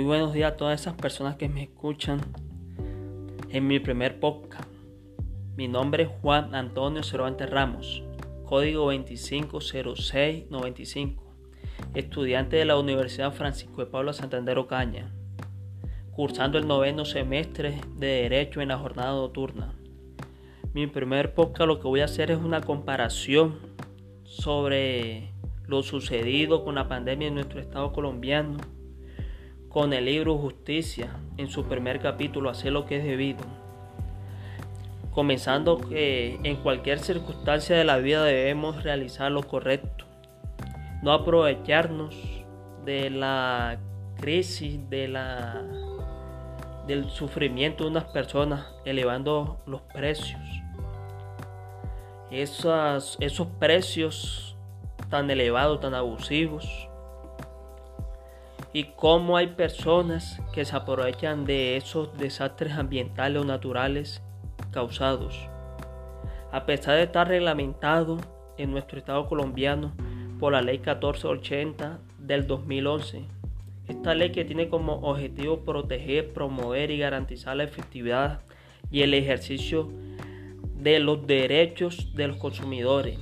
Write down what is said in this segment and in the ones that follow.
Muy buenos días a todas esas personas que me escuchan en mi primer podcast. Mi nombre es Juan Antonio Cervantes Ramos, código 250695, estudiante de la Universidad Francisco de Pablo Santander Ocaña, cursando el noveno semestre de Derecho en la jornada nocturna. Mi primer podcast lo que voy a hacer es una comparación sobre lo sucedido con la pandemia en nuestro estado colombiano con el libro Justicia en su primer capítulo, hacer lo que es debido. Comenzando que en cualquier circunstancia de la vida debemos realizar lo correcto, no aprovecharnos de la crisis, de la, del sufrimiento de unas personas elevando los precios. Esos, esos precios tan elevados, tan abusivos, y cómo hay personas que se aprovechan de esos desastres ambientales o naturales causados. A pesar de estar reglamentado en nuestro estado colombiano por la ley 1480 del 2011, esta ley que tiene como objetivo proteger, promover y garantizar la efectividad y el ejercicio de los derechos de los consumidores,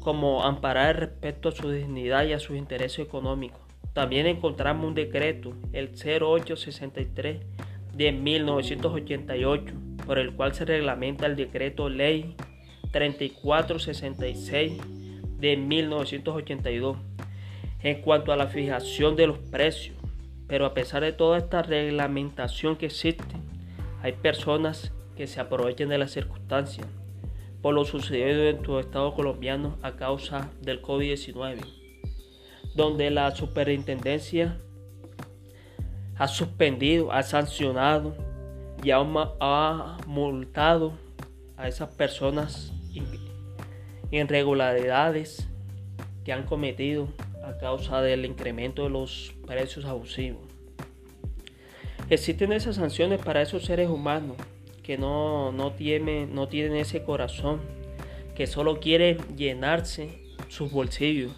como amparar el respeto a su dignidad y a sus intereses económicos también encontramos un decreto, el 0863 de 1988, por el cual se reglamenta el decreto ley 3466 de 1982 en cuanto a la fijación de los precios. Pero a pesar de toda esta reglamentación que existe, hay personas que se aprovechan de las circunstancias por lo sucedido en tu estado colombiano a causa del COVID-19 donde la superintendencia ha suspendido, ha sancionado y ha, multado a esas personas irregularidades que han cometido a causa del incremento de los precios abusivos. Existen esas sanciones para esos seres humanos que no, no, tienen, no tienen ese corazón, que solo quieren llenarse sus bolsillos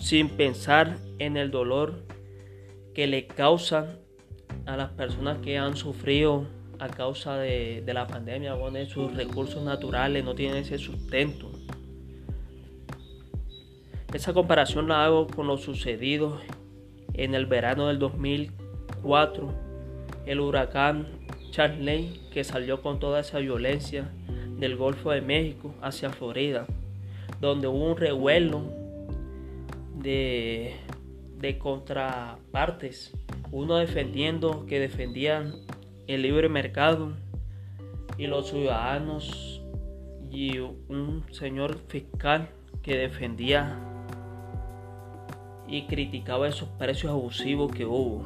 sin pensar en el dolor que le causan a las personas que han sufrido a causa de, la pandemia, bueno, sus recursos naturales no tienen ese sustento. Esa comparación la hago con lo sucedido en el verano del 2004, el huracán Charley que salió con toda esa violencia del Golfo de México hacia Florida, donde hubo un revuelo de, contrapartes. Uno defendiendo que defendían el libre mercado y los ciudadanos y un señor fiscal que defendía y criticaba esos precios abusivos que hubo.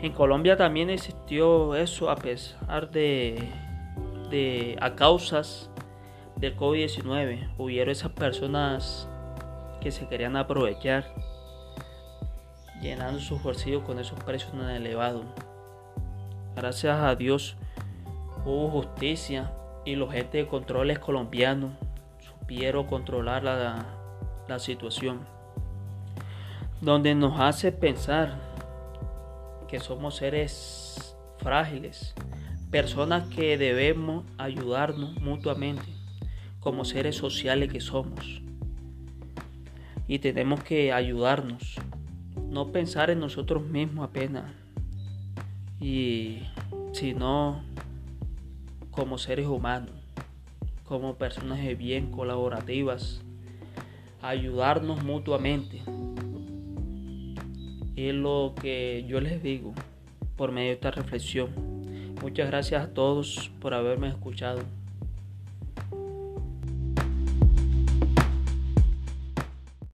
En Colombia también existió eso a pesar de, de a causas del COVID-19. Hubieron esas personas que se querían aprovechar llenando sus bolsillos con esos precios tan elevados. Gracias a Dios hubo justicia y los entes de controles colombianos supieron controlar la, la situación. Donde nos hace pensar que somos seres frágiles, personas que debemos ayudarnos mutuamente como seres sociales que somos y tenemos que ayudarnos, no pensar en nosotros mismos apenas, y sino como seres humanos, como personas de bien, colaborativas, ayudarnos mutuamente. Es lo que yo les digo por medio de esta reflexión. Muchas gracias a todos por haberme escuchado.